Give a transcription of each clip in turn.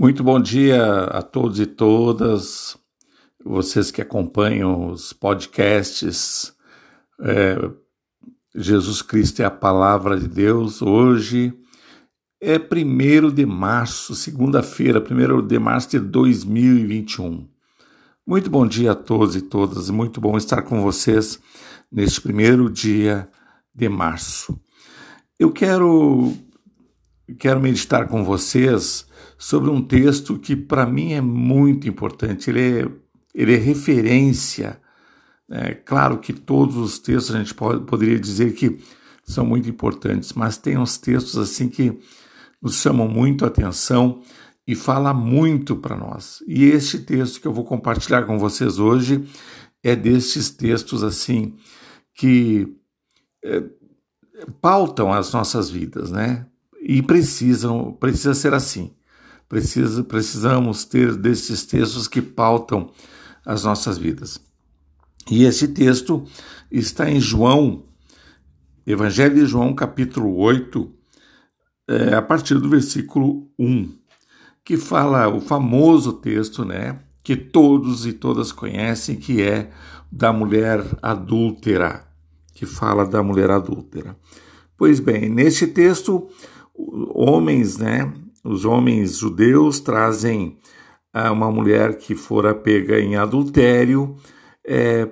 Muito bom dia a todos e todas, vocês que acompanham os podcasts. É, Jesus Cristo é a palavra de Deus. Hoje é 1 de março, segunda-feira, 1 de março de 2021. Muito bom dia a todos e todas, muito bom estar com vocês neste primeiro dia de março. Eu quero, quero meditar com vocês sobre um texto que para mim é muito importante. Ele é, ele é referência. É claro que todos os textos a gente pode, poderia dizer que são muito importantes, mas tem uns textos assim que nos chamam muito a atenção e fala muito para nós. E este texto que eu vou compartilhar com vocês hoje é desses textos assim que é, pautam as nossas vidas, né? E precisam, precisa ser assim. Precisa, precisamos ter desses textos que pautam as nossas vidas. E esse texto está em João, Evangelho de João, capítulo 8, é, a partir do versículo 1, que fala o famoso texto, né, que todos e todas conhecem, que é da mulher adúltera, que fala da mulher adúltera. Pois bem, neste texto, homens, né, os homens judeus trazem ah, uma mulher que fora pega em adultério é,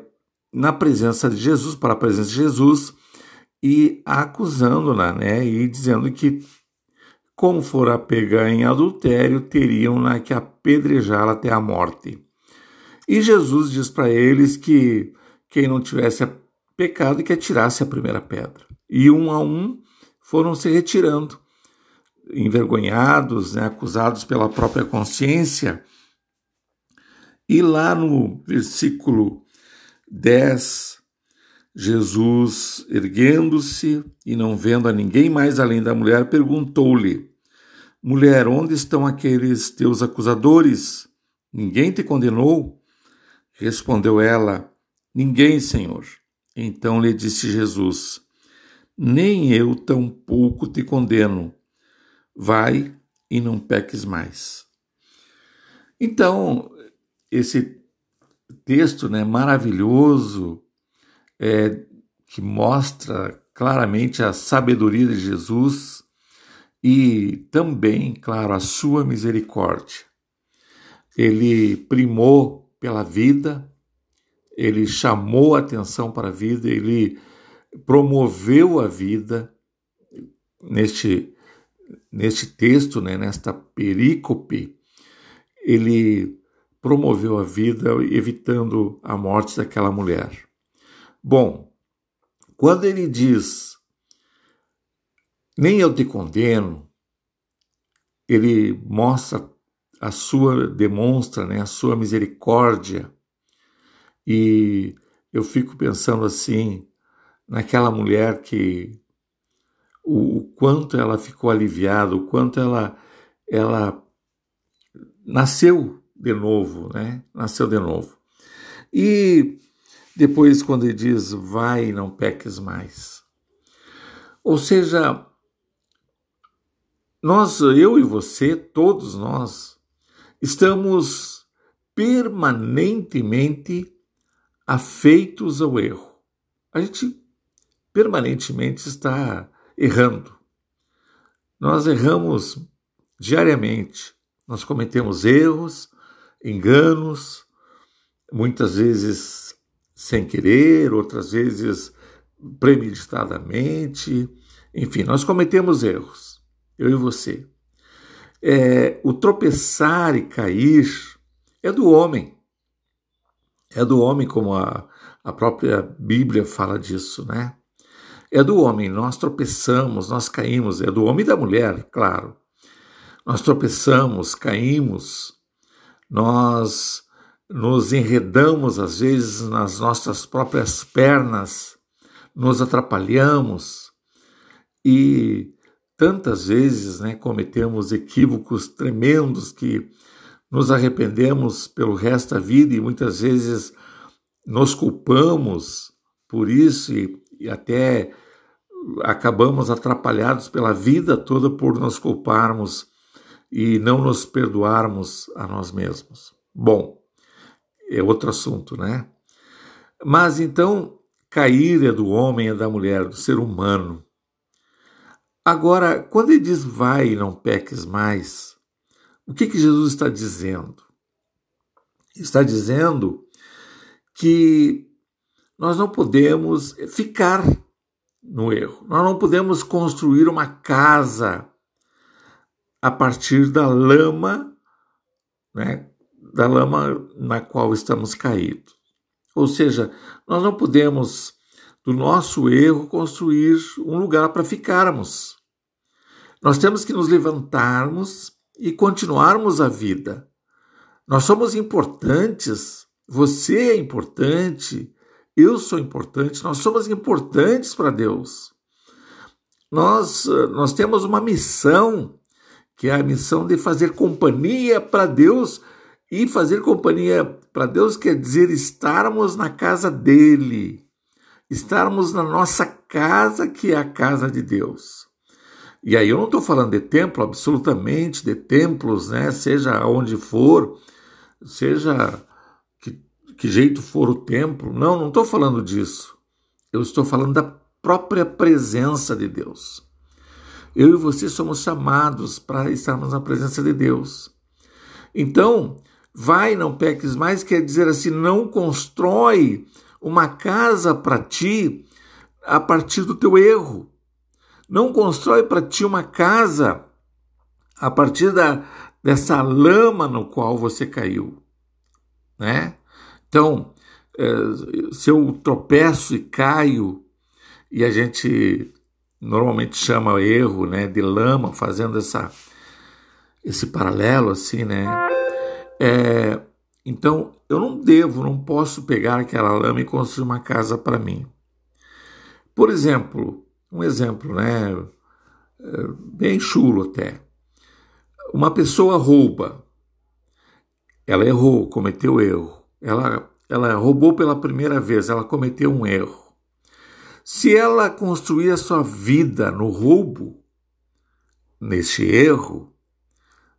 na presença de Jesus, para a presença de Jesus, e acusando-na, né, e dizendo que, como fora pega em adultério, teriam né, que apedrejá-la até a morte. E Jesus diz para eles que quem não tivesse pecado que atirasse a primeira pedra. E um a um foram se retirando envergonhados, né, acusados pela própria consciência. E lá no versículo 10, Jesus, erguendo-se e não vendo a ninguém mais além da mulher, perguntou-lhe: Mulher, onde estão aqueles teus acusadores? Ninguém te condenou? Respondeu ela: Ninguém, Senhor. Então lhe disse Jesus: Nem eu tampouco te condeno vai e não peques mais. Então, esse texto né, maravilhoso, é, que mostra claramente a sabedoria de Jesus e também, claro, a sua misericórdia. Ele primou pela vida, ele chamou a atenção para a vida, ele promoveu a vida neste neste texto, né, nesta perícope, ele promoveu a vida evitando a morte daquela mulher. Bom, quando ele diz nem eu te condeno, ele mostra a sua demonstra, né, a sua misericórdia. E eu fico pensando assim naquela mulher que o, o quanto ela ficou aliviada, o quanto ela, ela nasceu de novo, né? Nasceu de novo. E depois, quando ele diz, vai não peques mais. Ou seja, nós, eu e você, todos nós, estamos permanentemente afeitos ao erro. A gente permanentemente está errando. Nós erramos diariamente, nós cometemos erros, enganos, muitas vezes sem querer, outras vezes premeditadamente, enfim, nós cometemos erros, eu e você. É, o tropeçar e cair é do homem, é do homem, como a, a própria Bíblia fala disso, né? É do homem. Nós tropeçamos, nós caímos, é do homem e da mulher, claro. Nós tropeçamos, caímos, nós nos enredamos às vezes nas nossas próprias pernas, nos atrapalhamos e tantas vezes né, cometemos equívocos tremendos que nos arrependemos pelo resto da vida e muitas vezes nos culpamos por isso e, e até acabamos atrapalhados pela vida toda por nos culparmos e não nos perdoarmos a nós mesmos. Bom, é outro assunto, né? Mas então, cair é do homem, é da mulher, do ser humano. Agora, quando ele diz vai e não peques mais, o que, que Jesus está dizendo? Está dizendo que nós não podemos ficar no erro. Nós não podemos construir uma casa a partir da lama, né, da lama na qual estamos caídos. Ou seja, nós não podemos, do nosso erro, construir um lugar para ficarmos. Nós temos que nos levantarmos e continuarmos a vida. Nós somos importantes, você é importante, eu sou importante, nós somos importantes para Deus. Nós, nós temos uma missão, que é a missão de fazer companhia para Deus, e fazer companhia para Deus quer dizer estarmos na casa dele, estarmos na nossa casa, que é a casa de Deus. E aí eu não estou falando de templo, absolutamente, de templos, né? Seja onde for, seja que jeito for o templo. Não, não estou falando disso. Eu estou falando da própria presença de Deus. Eu e você somos chamados para estarmos na presença de Deus. Então, vai, não peques mais, quer dizer assim, não constrói uma casa para ti a partir do teu erro. Não constrói para ti uma casa a partir da, dessa lama no qual você caiu, né? Então, é, se eu tropeço e caio, e a gente normalmente chama erro né, de lama, fazendo essa, esse paralelo assim, né? É, então, eu não devo, não posso pegar aquela lama e construir uma casa para mim. Por exemplo, um exemplo, né? É, bem chulo até. Uma pessoa rouba, ela errou, cometeu erro ela, ela roubou pela primeira vez, ela cometeu um erro. Se ela construir a sua vida no roubo, neste erro,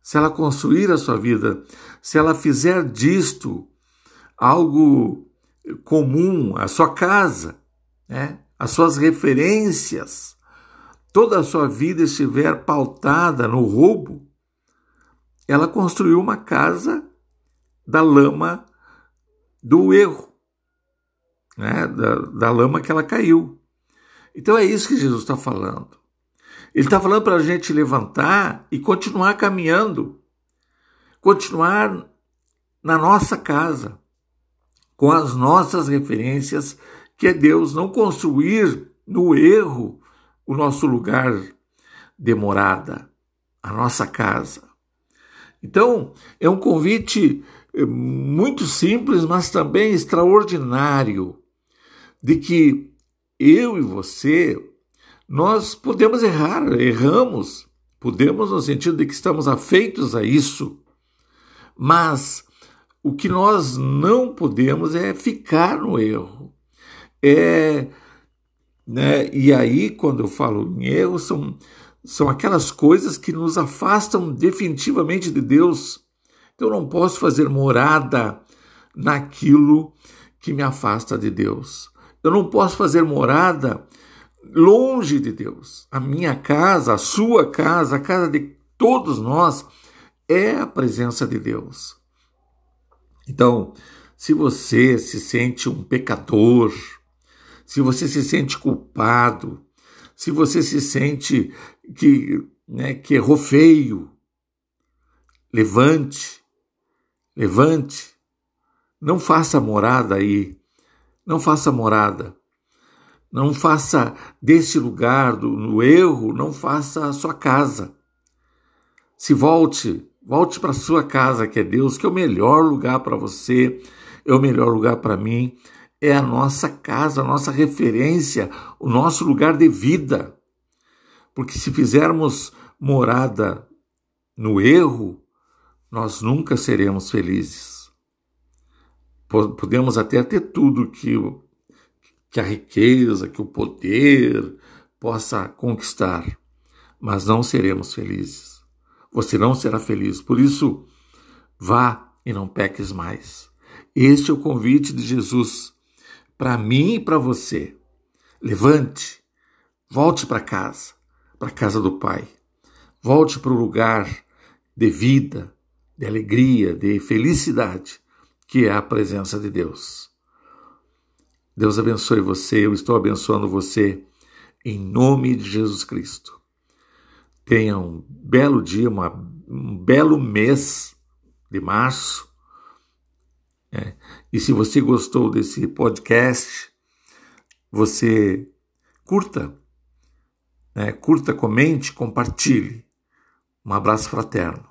se ela construir a sua vida, se ela fizer disto algo comum, a sua casa, né? as suas referências, toda a sua vida estiver pautada no roubo, ela construiu uma casa da lama do erro, né? da, da lama que ela caiu. Então é isso que Jesus está falando. Ele está falando para a gente levantar e continuar caminhando, continuar na nossa casa, com as nossas referências, que é Deus, não construir no erro o nosso lugar de morada, a nossa casa. Então, é um convite muito simples, mas também extraordinário, de que eu e você, nós podemos errar, erramos, podemos no sentido de que estamos afeitos a isso, mas o que nós não podemos é ficar no erro. É, né, e aí, quando eu falo em erro, são, são aquelas coisas que nos afastam definitivamente de Deus eu não posso fazer morada naquilo que me afasta de Deus. Eu não posso fazer morada longe de Deus. A minha casa, a sua casa, a casa de todos nós é a presença de Deus. Então, se você se sente um pecador, se você se sente culpado, se você se sente que, né, que errou feio, levante, Levante, não faça morada aí, não faça morada, não faça deste lugar, do, no erro, não faça a sua casa. Se volte, volte para sua casa, que é Deus, que é o melhor lugar para você, é o melhor lugar para mim, é a nossa casa, a nossa referência, o nosso lugar de vida. Porque se fizermos morada no erro, nós nunca seremos felizes. Podemos até ter tudo que, que a riqueza, que o poder possa conquistar, mas não seremos felizes. você não será feliz. Por isso, vá e não peques mais. Este é o convite de Jesus para mim e para você. Levante, volte para casa, para a casa do Pai. Volte para o lugar de vida, de alegria, de felicidade, que é a presença de Deus. Deus abençoe você, eu estou abençoando você em nome de Jesus Cristo. Tenha um belo dia, uma, um belo mês de março. É. E se você gostou desse podcast, você curta, né? curta, comente, compartilhe. Um abraço fraterno.